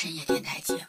深夜电台节目，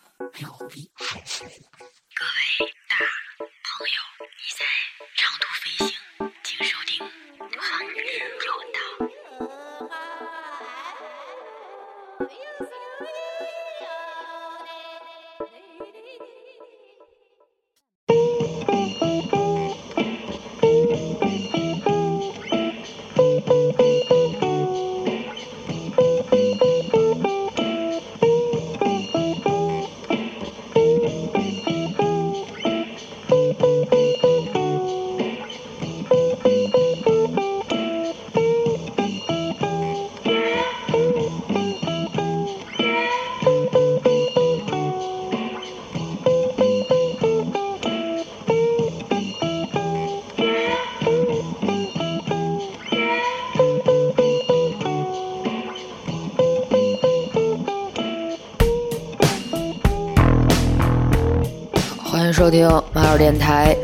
收听马尔电台，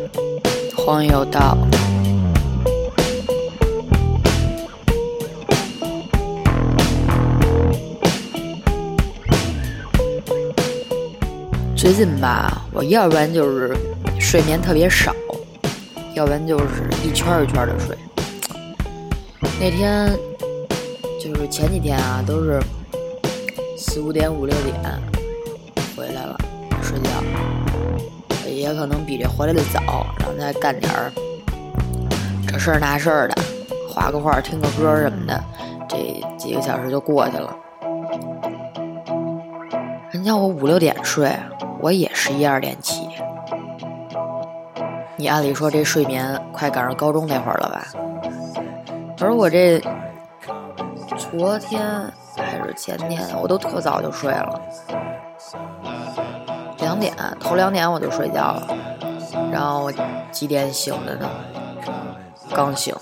荒野有道。最近吧，我要不然就是睡眠特别少，要不然就是一圈一圈的睡。那天就是前几天啊，都是四五点、五六点也可能比这回来的早，然后再干点儿这事儿那事儿的，画个画、听个歌什么的，这几个小时就过去了。人家我五六点睡，我也十一二点起。你按理说这睡眠快赶上高中那会儿了吧？而我这昨天还是前天，我都特早就睡了。两点，头两点我就睡觉了，然后我几点醒的呢？刚醒。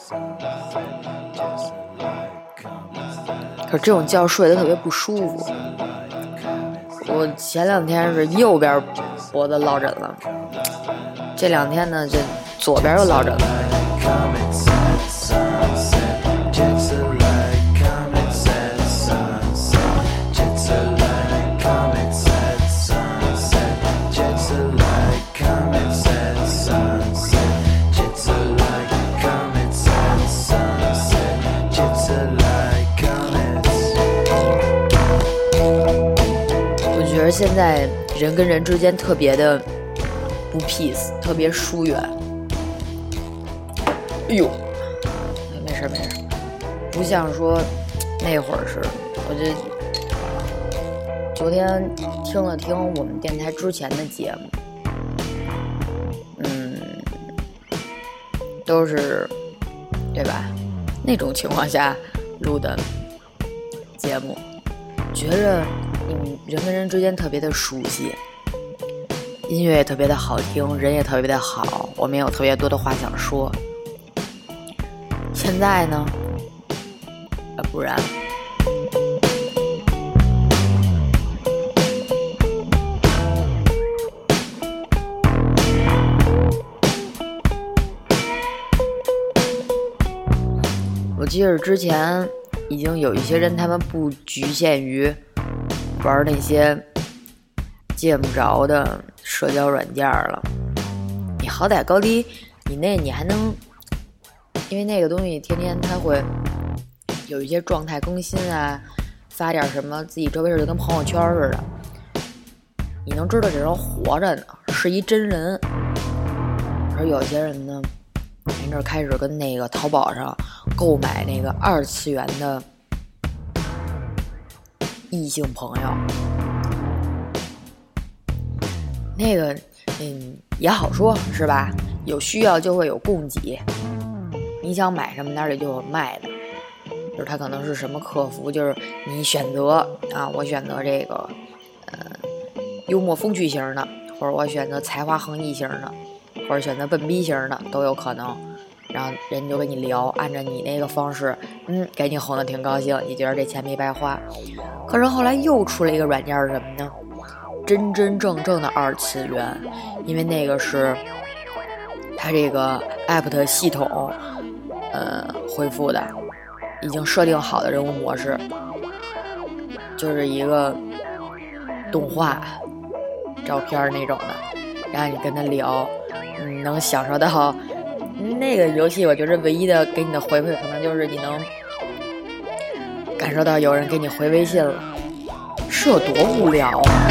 可这种觉睡得特别不舒服。我前两天是右边脖子落枕了，这两天呢，这左边又落枕了。人跟人之间特别的不 peace，特别疏远。哎呦，没事没事，不像说那会儿似的。我就昨天听了听我们电台之前的节目，嗯，都是对吧？那种情况下录的节目，觉着。人跟人之间特别的熟悉，音乐也特别的好听，人也特别的好，我们也有特别多的话想说。现在呢，啊，不然。我记得之前已经有一些人，他们不局限于。玩那些见不着的社交软件了，你好歹高低，你那你还能，因为那个东西天天它会有一些状态更新啊，发点什么自己周围事就跟朋友圈似的，你能知道这人活着呢，是一真人。而有些人呢，前阵开始跟那个淘宝上购买那个二次元的。异性朋友，那个，嗯，也好说，是吧？有需要就会有供给，你想买什么，哪里就有卖的。就是他可能是什么客服，就是你选择啊，我选择这个，呃，幽默风趣型的，或者我选择才华横溢型的，或者选择笨逼型的，都有可能。然后人就跟你聊，按照你那个方式，嗯，给你哄得挺高兴，你觉得这钱没白花。可是后来又出了一个软件是什么呢？真真正正的二次元，因为那个是它这个 app 的系统，呃，恢复的，已经设定好的人物模式，就是一个动画照片那种的，然后你跟他聊，你，能享受到那个游戏。我觉得唯一的给你的回馈，可能就是你能感受到有人给你回微信了，是有多无聊啊！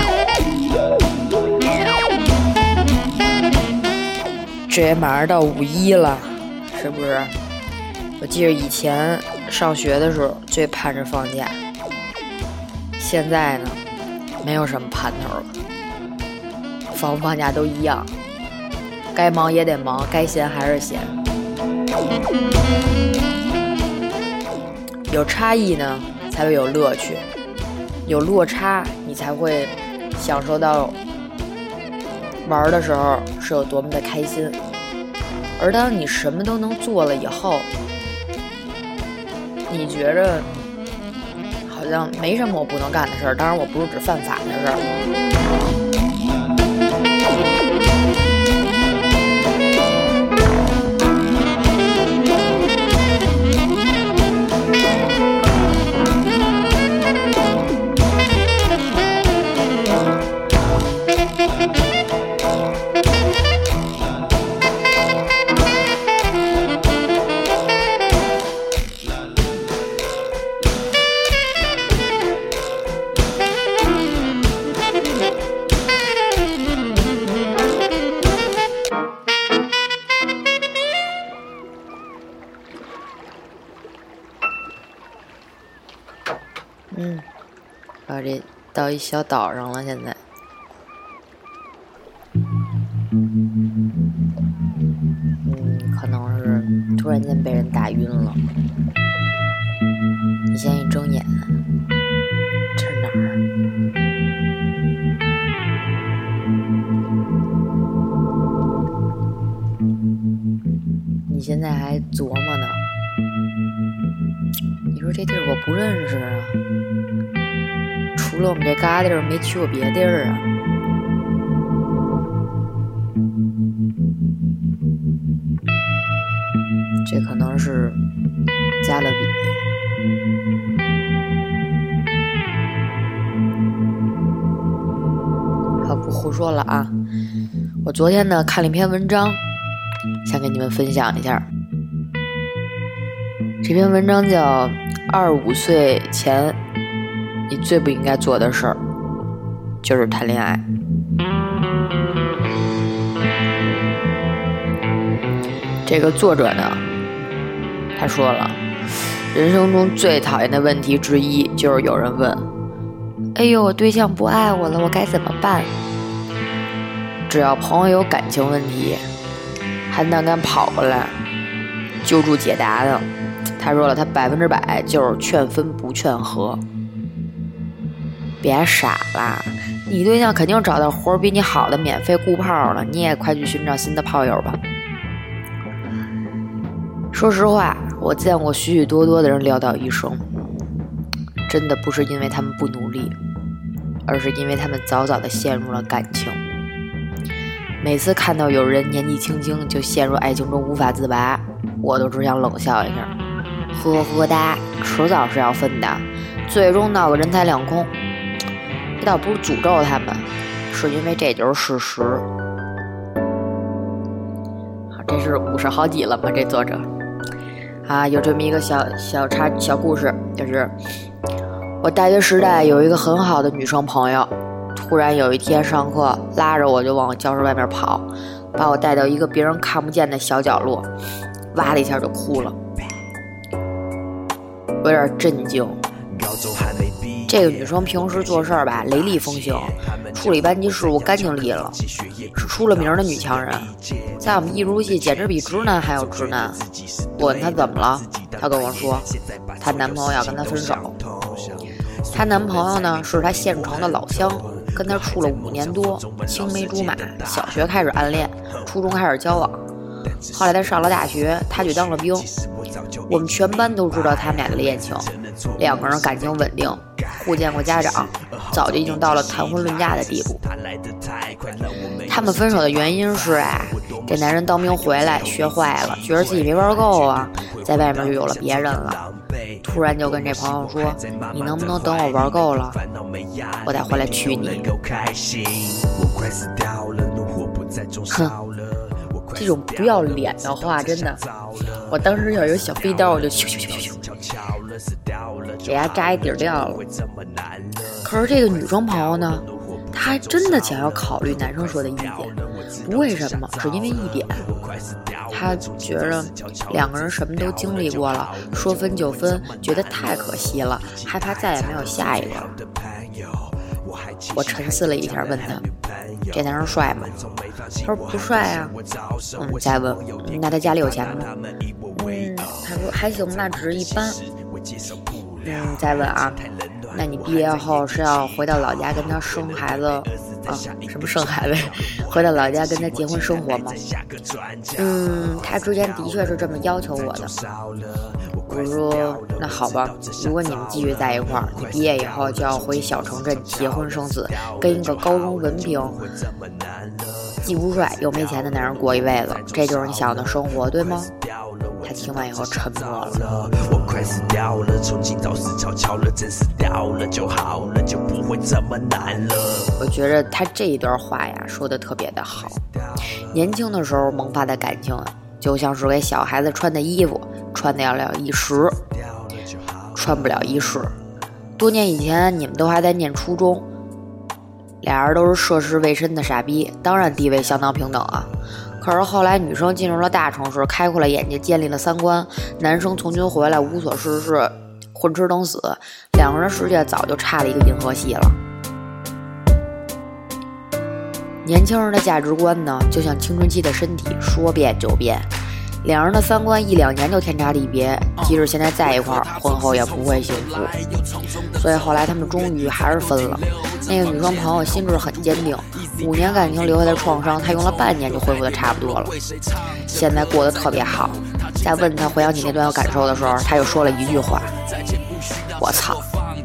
这也马上到五一了，是不是？我记得以前上学的时候最盼着放假，现在呢，没有什么盼头了。放不放假都一样，该忙也得忙，该闲还是闲。有差异呢，才会有乐趣；有落差，你才会享受到玩的时候是有多么的开心。而当你什么都能做了以后，你觉着好像没什么我不能干的事儿。当然，我不是指犯法的事儿。一小岛上了，现在。嗯，可能是突然间被人打晕了。你现在一睁眼，这是哪儿？你现在还琢磨呢？你说这地儿我不认识啊，除了我们这旮地儿，没去过别地儿啊。这可能是加勒比。好，不胡说了啊！我昨天呢看了一篇文章，想跟你们分享一下。这篇文章叫《二五岁前你最不应该做的事儿》，就是谈恋爱。这个作者呢，他说了，人生中最讨厌的问题之一就是有人问：“哎呦，我对象不爱我了，我该怎么办？”只要朋友有感情问题，还胆敢跑过来救助解答的。他说了，他百分之百就是劝分不劝和。别傻了，你对象肯定找到活比你好的免费雇炮了，你也快去寻找新的炮友吧。说实话，我见过许许多多的人潦倒一生，真的不是因为他们不努力，而是因为他们早早的陷入了感情。每次看到有人年纪轻轻就陷入爱情中无法自拔，我都只想冷笑一下。呵呵哒，迟早是要分的，最终闹个人财两空。倒不是诅咒他们，是因为这就是事实。好这是五十好几了吗？这作者啊，有这么一个小小插小故事，就是我大学时代有一个很好的女生朋友，突然有一天上课拉着我就往教室外面跑，把我带到一个别人看不见的小角落，哇的一下就哭了。我有点震惊。这个女生平时做事儿吧，雷厉风行，处理班级事务干净利落，是出了名的女强人。在我们艺术系，简直比直男还要直男。我问她怎么了，她跟我说，她男朋友要跟她分手。她男朋友呢，是她县城的老乡，跟她处了五年多，青梅竹马，小学开始暗恋，初中开始交往。后来他上了大学，他去当了兵。我们全班都知道他们俩的恋情，两个人感情稳定，互见过家长，早就已经到了谈婚论嫁的地步。他们分手的原因是啊，这男人当兵回来学坏了，觉得自己没玩够啊，在外面就有了别人了。突然就跟这朋友说：“你能不能等我玩够了，我再回来娶你？”哼，这种不要脸的话，真的，我当时要有小飞刀，我就咻咻咻咻咻，给伢扎一底儿掉了。可是这个女生朋友呢，她还真的想要考虑男生说的意见，不为什么，只因为一点。她觉着两个人什么都经历过了，说分就分，觉得太可惜了，害怕再也没有下一个了。我沉思了一下，问他：“这男人帅吗？”他说：“不帅啊。”嗯，再问：“那他家里有钱吗？”嗯，他说：“还行，吧只是一般。”嗯，再问啊。那你毕业后是要回到老家跟他生孩子啊？什么生孩子？回到老家跟他结婚生活吗？嗯，他之前的确是这么要求我的。我说那好吧，如果你们继续在一块儿，你毕业以后就要回小城镇结婚生子，跟一个高中文凭、既不帅又没钱的男人过一辈子，这就是你想要的生活，对吗？他听完以后沉默了。我觉着他这一段话呀，说的特别的好。年轻的时候萌发的感情，就像是给小孩子穿的衣服，穿得了一时，穿不了一世。多年以前，你们都还在念初中，俩人都是涉世未深的傻逼，当然地位相当平等啊。可是后来，女生进入了大城市，开阔了眼界，建立了三观；男生从军回来，无所事事，混吃等死。两个人世界早就差了一个银河系了。年轻人的价值观呢，就像青春期的身体，说变就变。两人的三观一两年就天差地别，即使现在在一块儿，婚后也不会幸福。所以后来他们终于还是分了。那个女生朋友心智很坚定。五年感情留下的创伤，她用了半年就恢复的差不多了，现在过得特别好。在问她回想起那段感受的时候，她又说了一句话：“我操，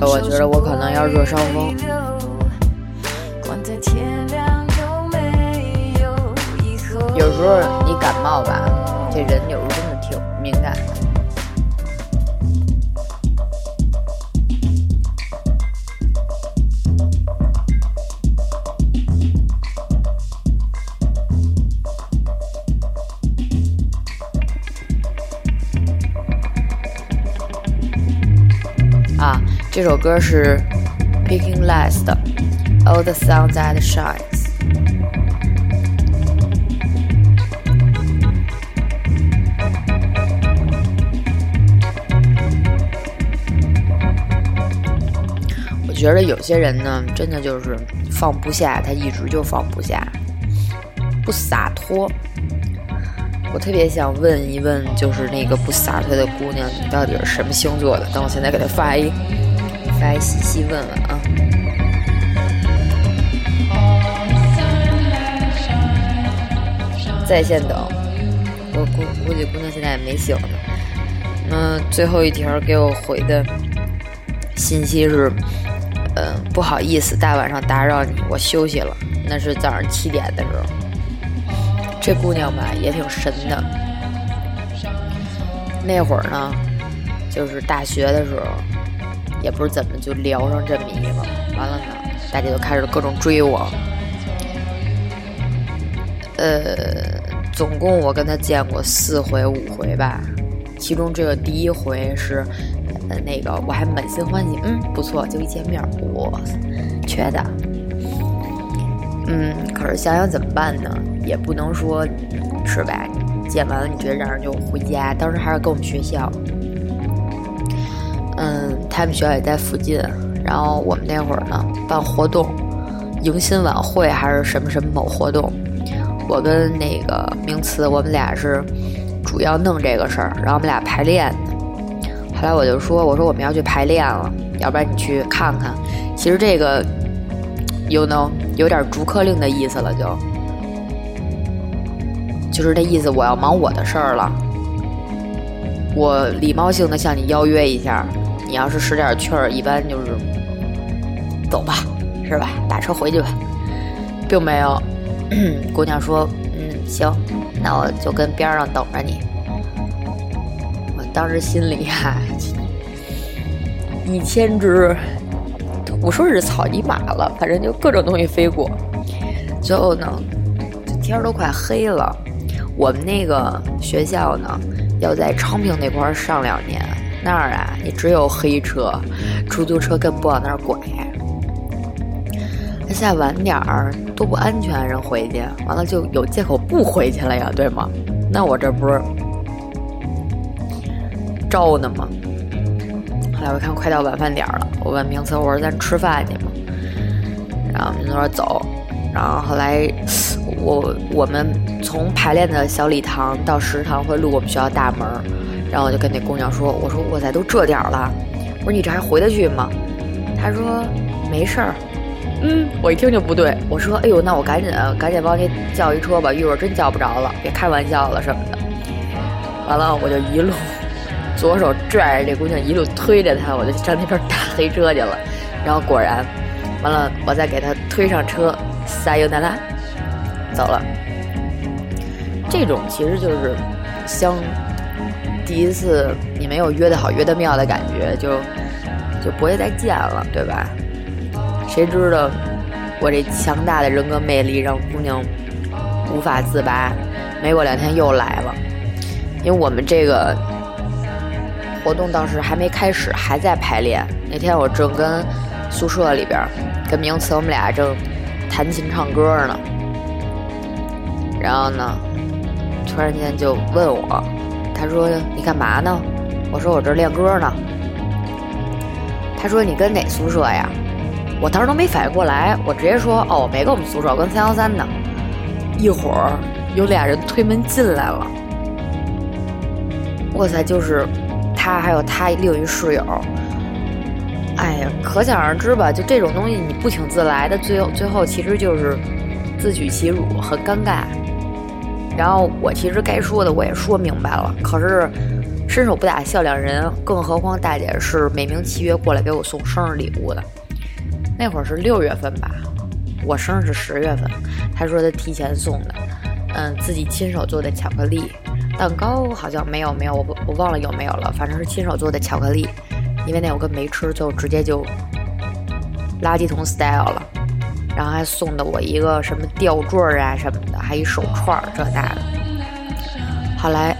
我觉得我可能要热伤风。有时候你感冒吧，这人有时候这首歌是 Picking Last 的 All the Sun That Shines。我觉得有些人呢，真的就是放不下，他一直就放不下，不洒脱。我特别想问一问，就是那个不洒脱的姑娘，你到底是什么星座的？等我现在给她发一发一信息问问啊。在线等，我估估计姑娘现在也没醒呢。那最后一条给我回的信息是，嗯，不好意思，大晚上打扰你，我休息了。那是早上七点的时候。这姑娘吧也挺神的。那会儿呢，就是大学的时候，也不知怎么就聊上这么一个，完了呢，大家就开始各种追我。呃，总共我跟他见过四回五回吧，其中这个第一回是，呃，那个我还满心欢喜，嗯，不错，就一见面，我缺的。嗯，可是想想怎么办呢？也不能说，是吧？见完了你觉得让人就回家，当时还是跟我们学校。他们学校也在附近，然后我们那会儿呢办活动，迎新晚会还是什么什么某活动，我跟那个名词，我们俩是主要弄这个事儿，然后我们俩排练。后来我就说，我说我们要去排练了，要不然你去看看。其实这个有能有点逐客令的意思了，就就是那意思，我要忙我的事儿了。我礼貌性的向你邀约一下，你要是使点趣儿，一般就是走吧，是吧？打车回去吧，并没有。姑娘说：“嗯，行，那我就跟边上等着你。”我当时心里呀，一千只，我说是草泥马了，反正就各种东西飞过。最后呢，天都快黑了。我们那个学校呢，要在昌平那块儿上两年，那儿啊，也只有黑车，出租车更不往那儿拐。那现在晚点儿多不安全，人回去完了就有借口不回去了呀，对吗？那我这不是招呢吗？后来我看快到晚饭点儿了，我问明泽，我说咱吃饭去吗？然后明泽说走。然后后来我我们从排练的小礼堂到食堂会路过我们学校大门，然后我就跟那姑娘说，我说我在都这点儿了，我说你这还回得去吗？她说没事儿。嗯，我一听就不对，我说哎呦那我赶紧赶紧帮你叫一车吧，一会儿真叫不着了，别开玩笑了什么的。完了我就一路左手拽着这姑娘，一路推着她，我就上那边打黑车去了。然后果然，完了我再给她推上车。撒尤那拉，走了。这种其实就是相第一次你没有约的好、约的妙的感觉，就就不会再见了，对吧？谁知道我这强大的人格魅力让姑娘无法自拔，没过两天又来了。因为我们这个活动当时还没开始，还在排练。那天我正跟宿舍里边跟名词，我们俩正。弹琴唱歌呢，然后呢，突然间就问我，他说你干嘛呢？我说我这练歌呢。他说你跟哪宿舍呀？我当时都没反应过来，我直接说哦，我没跟我们宿舍，我跟三幺三呢。一会儿有俩人推门进来了，哇塞，就是他还有他另一室友。哎呀，可想而知吧，就这种东西，你不请自来的，最后最后其实就是自取其辱，很尴尬。然后我其实该说的我也说明白了，可是伸手不打笑脸人，更何况大姐是美名其曰过来给我送生日礼物的。那会儿是六月份吧，我生日是十月份，她说她提前送的，嗯，自己亲手做的巧克力蛋糕好像没有没有，我我忘了有没有了，反正是亲手做的巧克力。因为那我跟没吃，就直接就垃圾桶 style 了，然后还送的我一个什么吊坠啊什么的，还一手串这那的。后来，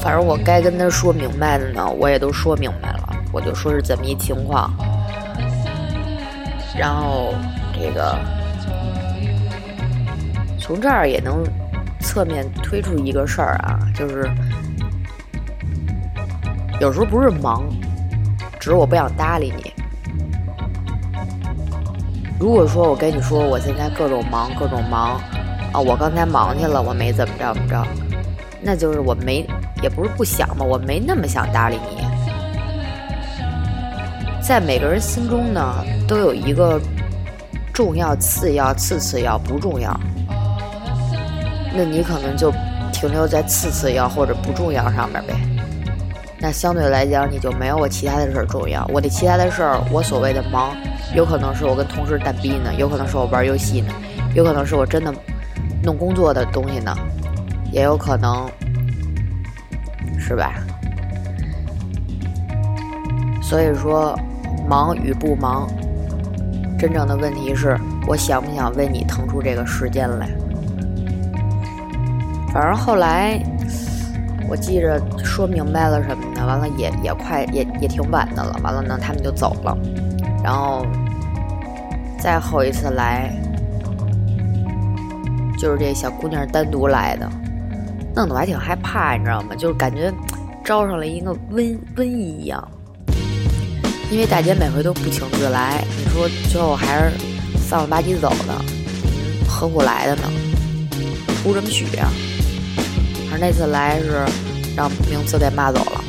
反正我该跟他说明白的呢，我也都说明白了，我就说是怎么一情况。然后这个从这儿也能侧面推出一个事儿啊，就是有时候不是忙。只是我不想搭理你。如果说我跟你说我现在各种忙各种忙，啊，我刚才忙去了，我没怎么着怎么着，那就是我没，也不是不想嘛，我没那么想搭理你。在每个人心中呢，都有一个重要、次要、次次要、不重要。那你可能就停留在次次要或者不重要上面呗。那相对来讲，你就没有我其他的事儿重要。我的其他的事儿，我所谓的忙，有可能是我跟同事蛋逼呢，有可能是我玩游戏呢，有可能是我真的弄工作的东西呢，也有可能，是吧？所以说，忙与不忙，真正的问题是我想不想为你腾出这个时间来。反正后来。我记着说明白了什么的，完了也也快也也挺晚的了，完了呢他们就走了，然后再后一次来，就是这小姑娘单独来的，弄得我还挺害怕，你知道吗？就是感觉招上了一个瘟瘟疫一样。因为大姐每回都不请自来，你说最后还是丧了吧唧走的，何苦来的呢？图什么许啊？那次来是让名次给骂走了，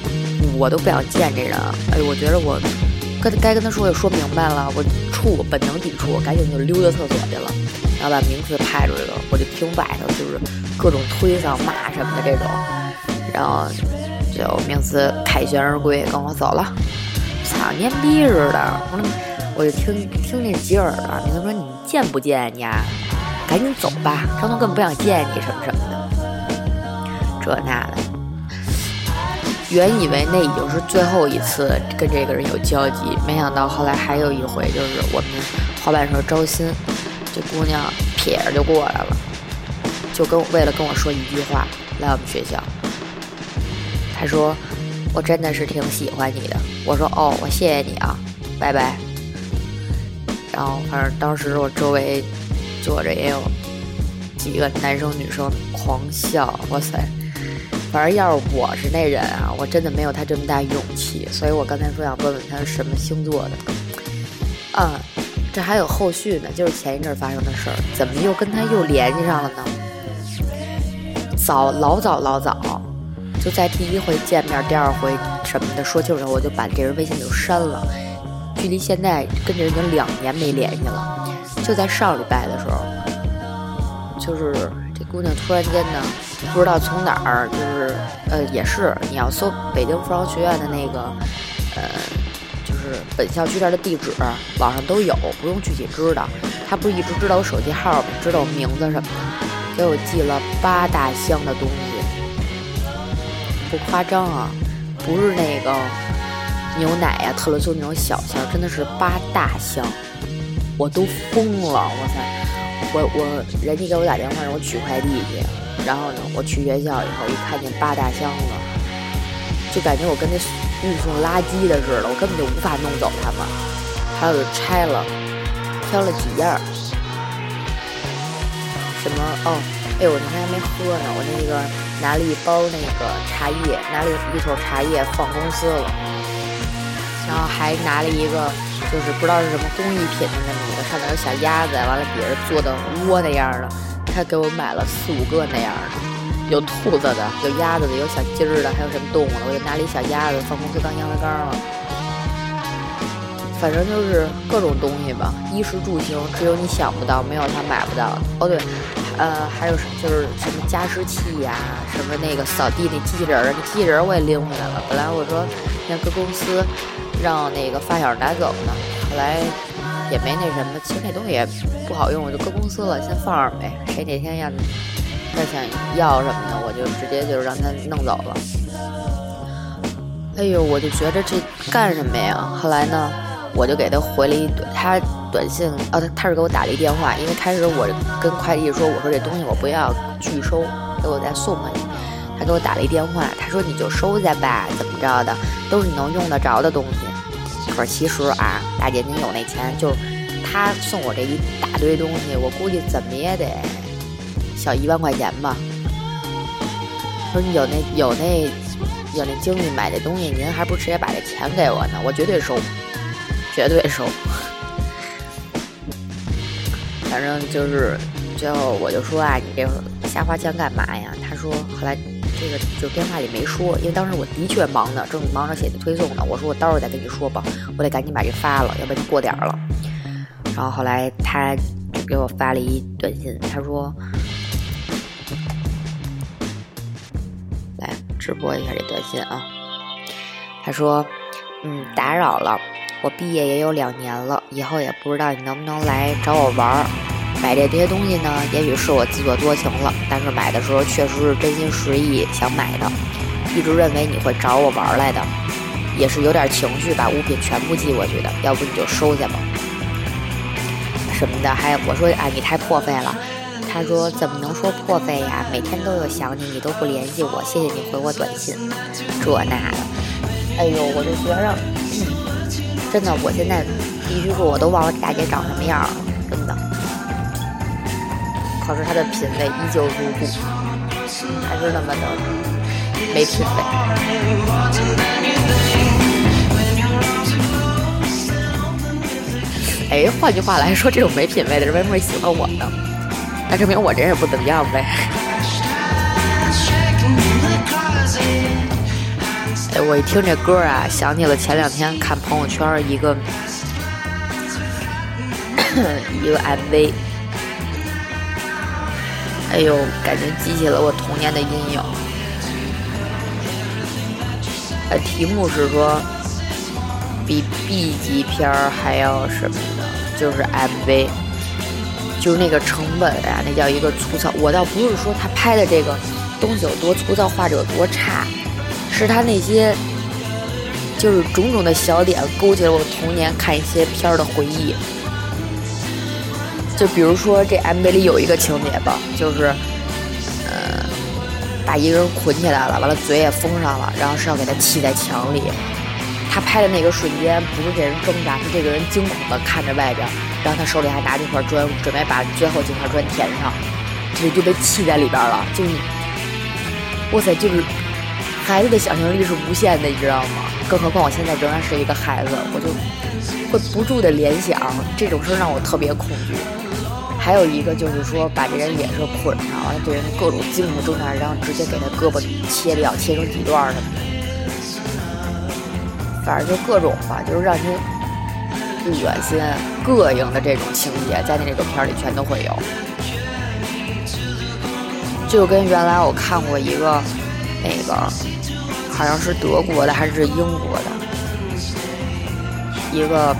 我都不想见这人。哎，我觉得我跟该跟他说也说明白了，我怵本能抵触，赶紧就溜到厕所去了，然后把名次派出去了。我就听外头就是各种推搡骂什么的这种，然后就名次凯旋而归，跟我走了。操，蔫逼似的！我我就听听那吉尔啊，名次说你见不见呀？赶紧走吧，张东根本不想见你什么什么的，这那的。原以为那已经是最后一次跟这个人有交集，没想到后来还有一回，就是我们滑板社招新，这姑娘撇着就过来了，就跟为了跟我说一句话，来我们学校。她说。我真的是挺喜欢你的，我说哦，我谢谢你啊，拜拜。然后反正当时我周围坐着也有几个男生女生狂笑，哇塞！反正要是我是那人啊，我真的没有他这么大勇气。所以我刚才说想问问他是什么星座的。嗯，这还有后续呢，就是前一阵发生的事儿，怎么又跟他又联系上了呢？早老早老早。就在第一回见面，第二回什么的说清楚，我就把这人微信就删了。距离现在跟这人已经两年没联系了。就在上礼拜的时候，就是姑娘突然间呢，不知道从哪儿，就是呃，也是你要搜北京服装学院的那个，呃，就是本校区这儿的地址，网上都有，不用具体知道。他不是一直知道我手机号？知道我名字什么的，给我寄了八大箱的东西。不夸张啊，不是那个牛奶呀、特仑苏那种小箱，真的是八大箱，我都疯了！我操，我我人家给我打电话让我取快递去，然后呢，我去学校以后一看见八大箱子，就感觉我跟那运送垃圾的似的，我根本就无法弄走它们。还有拆了，挑了几样，什么哦，哎，我那天还没喝呢，我那个。拿了一包那个茶叶，拿了一口茶叶放公司了，然后还拿了一个，就是不知道是什么工艺品的那么看到，有小鸭子，完了底下做的窝那样的，他给我买了四五个那样的，有兔子的，有鸭子的，有小鸡儿的，还有什么动物的，我就拿了一小鸭子放公司当烟灰缸了。反正就是各种东西吧，衣食住行，只有你想不到，没有他买不到的。哦对。呃，还有就是什么加湿器呀，什么那个扫地那机器人儿，那机器人儿我也拎回来了。本来我说要搁公司让那个发小拿走呢，后来也没那什么，其实那东西也不好用，我就搁公司了，先放着呗。谁哪天要再想要什么的，我就直接就让他弄走了。哎呦，我就觉着这干什么呀？后来呢，我就给他回了一短他。短信哦，他他是给我打了一电话，因为开始我跟快递说，我说这东西我不要拒收，给我再送回去。他给我打了一电话，他说你就收下吧，怎么着的，都是你能用得着的东西。可是其实啊，大姐您有那钱，就是他送我这一大堆东西，我估计怎么也得小一万块钱吧。说你有那有那有那精力买这东西，您还不直接把这钱给我呢？我绝对收，绝对收。反正就是最后我就说啊，你这瞎花钱干嘛呀？他说后来这个就电话里没说，因为当时我的确忙呢，正忙着写推送呢。我说我到时候再跟你说吧，我得赶紧把这发了，要不然就过点了。然后后来他就给我发了一短信，他说：“来直播一下这短信啊。”他说：“嗯，打扰了。”我毕业也有两年了，以后也不知道你能不能来找我玩儿。买这些东西呢，也许是我自作多情了，但是买的时候确实是真心实意想买的。一直认为你会找我玩来的，也是有点情绪把物品全部寄过去的。要不你就收下吧，什么的。还我说啊，你太破费了。他说怎么能说破费呀？每天都有想你，你都不联系我，谢谢你回我短信，这那的。哎呦，我就觉着。真的，我现在必须说，我都忘了大姐长什么样了。真的，可是他的品味依旧如故，还是那么的没品味。哎，换句话来说，这种没品味的人为什么会喜欢我呢？那证明我这人也不怎么样呗。哎，我一听这歌啊，想起了前两天看朋友圈一个 一个 MV，哎呦，感觉激起了我童年的阴影。呃，题目是说比 B 级片儿还要什么的，就是 MV，就是那个成本啊，那叫一个粗糙。我倒不是说他拍的这个东西有多粗糙，画质有多差。是他那些，就是种种的小点勾起了我童年看一些片儿的回忆。就比如说这 MV 里有一个情节吧，就是，呃，把一个人捆起来了，完了嘴也封上了，然后是要给他砌在墙里。他拍的那个瞬间，不是这人挣扎，是这个人惊恐的看着外边，然后他手里还拿着一块砖，准备把最后几块砖填上，这就被砌在里边了。就是，哇塞，就是。孩子的想象力是无限的，你知道吗？更何况我现在仍然是一个孩子，我就会不住的联想这种事让我特别恐惧。还有一个就是说，把这人也是捆上，完了这人各种惊恐挣扎，然后直接给他胳膊切掉，切成几段什么的。反正就各种吧，就是让人恶心、膈应的这种情节，在那个片里全都会有。就跟原来我看过一个那个。好像是德国的还是英国的，一个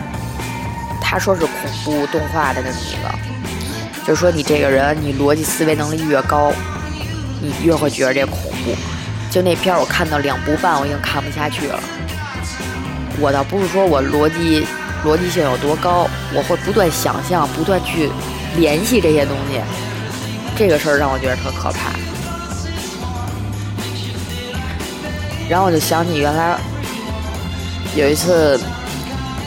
他说是恐怖动画的那么一个，就说你这个人，你逻辑思维能力越高，你越会觉得这恐怖。就那片儿我看到两部半，我已经看不下去了。我倒不是说我逻辑逻辑性有多高，我会不断想象，不断去联系这些东西。这个事儿让我觉得特可怕。然后我就想起原来有一次，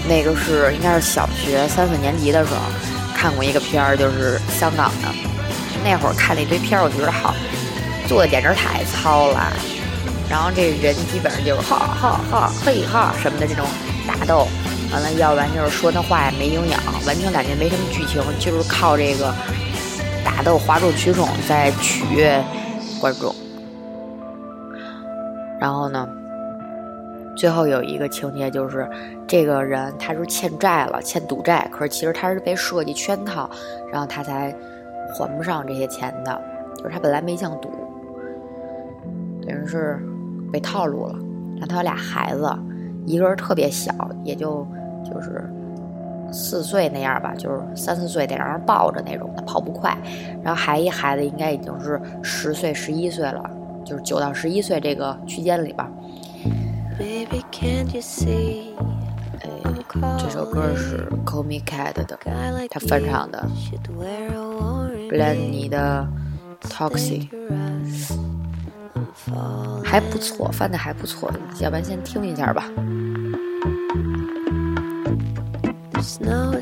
那个是应该是小学三四年级的时候看过一个片儿，就是香港的。那会儿看了一堆片儿，我觉得好做的简直太糙了。然后这人基本上就是哈哈哈嘿哈什么的这种打斗，完了要不然就是说那话也没营养，完全感觉没什么剧情，就是靠这个打斗哗众取宠在取悦观众。然后呢，最后有一个情节就是，这个人他是欠债了，欠赌债，可是其实他是被设计圈套，然后他才还不上这些钱的。就是他本来没想赌，等于是被套路了。然后他有俩孩子，一个人特别小，也就就是四岁那样吧，就是三四岁得让人抱着那种的，跑不快。然后还一孩子应该已经是十岁、十一岁了。就是九到十一岁这个区间里吧。哎，这首歌是 Call Me Cat 的，他翻唱的。b l a n y 的 Toxic，还不错，翻的还不错，要不然先听一下吧。这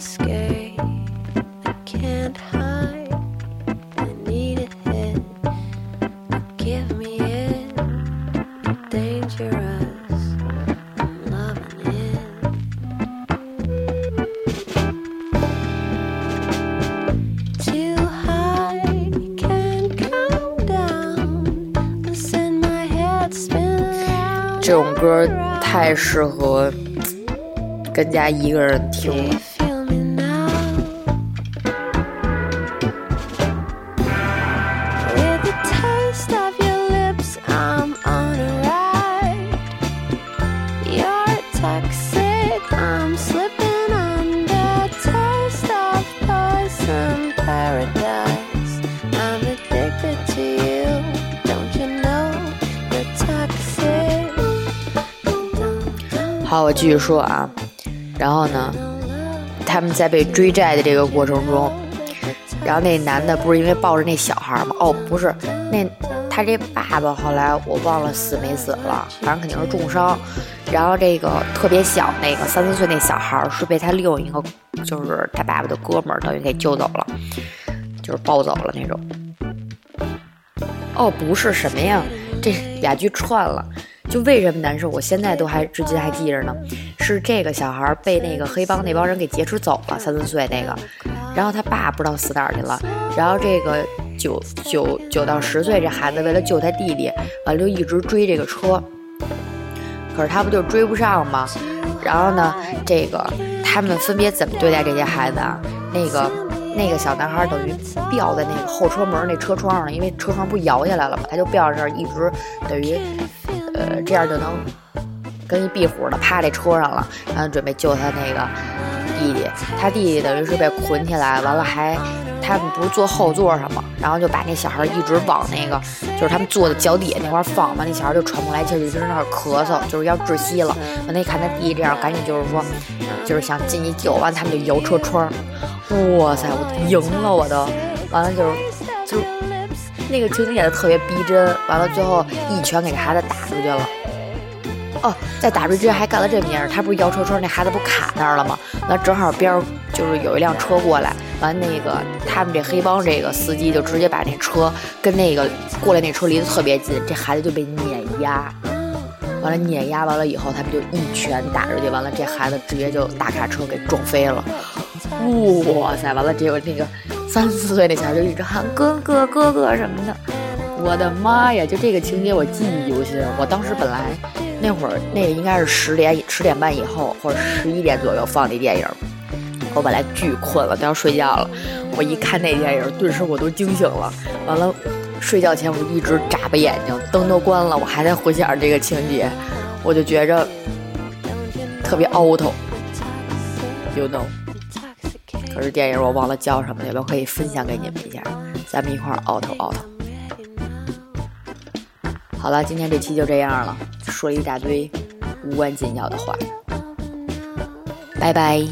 太适合跟家一个人听。了。我继续说啊，然后呢，他们在被追债的这个过程中，然后那男的不是因为抱着那小孩吗？哦，不是，那他这爸爸后来我忘了死没死了，反正肯定是重伤。然后这个特别小那个三四岁那小孩是被他另一个就是他爸爸的哥们儿等于给救走了。就是抱走了那种。哦，不是什么呀，这俩剧串了。就为什么难受？我现在都还至今还记着呢。是这个小孩被那个黑帮那帮人给劫持走了，三四岁那个，然后他爸不知道死哪儿去了。然后这个九九九到十岁这孩子为了救他弟弟，完了就一直追这个车。可是他不就追不上吗？然后呢，这个他们分别怎么对待这些孩子啊？那个那个小男孩等于吊在那个后车门那车窗上，因为车窗不摇下来了嘛，他就吊在这儿，一直等于。呃，这样就能跟一壁虎的趴这车上了，然后准备救他那个弟弟。他弟弟等于是被捆起来，完了还他们不是坐后座上吗？然后就把那小孩一直往那个就是他们坐的脚底下那块放嘛，那小孩就喘不过来气，就一直在那咳嗽，就是要窒息了。完了，一看他弟弟这样，赶紧就是说，就是想进去救。完，他们就摇车窗。哇塞，我赢了，我都完了，就是就。那个情景演的特别逼真，完了最后一拳给这孩子打出去了。哦，在打出去还干了这么件事，他不是摇车窗，那孩子不卡那儿了吗？那正好边儿就是有一辆车过来，完那个他们这黑帮这个司机就直接把那车跟那个过来那车离得特别近，这孩子就被碾压。完了碾压完了以后，他们就一拳打出去，完了这孩子直接就大卡车给撞飞了。哇塞！完了结果那个。三四岁那小孩就一直喊哥哥哥哥什么的，我的妈呀！就这个情节我记忆犹新。我当时本来那会儿那个应该是十点十点半以后或者十一点左右放的电影，我本来巨困了都要睡觉了。我一看那电影，顿时我都惊醒了。完了，睡觉前我一直眨巴眼睛，灯都关了，我还在回想这个情节，我就觉着特别凹头，you know。可是电影我忘了叫什么了，可以分享给你们一下，咱们一块儿熬头熬头。好了，今天这期就这样了，说了一大堆无关紧要的话，拜拜。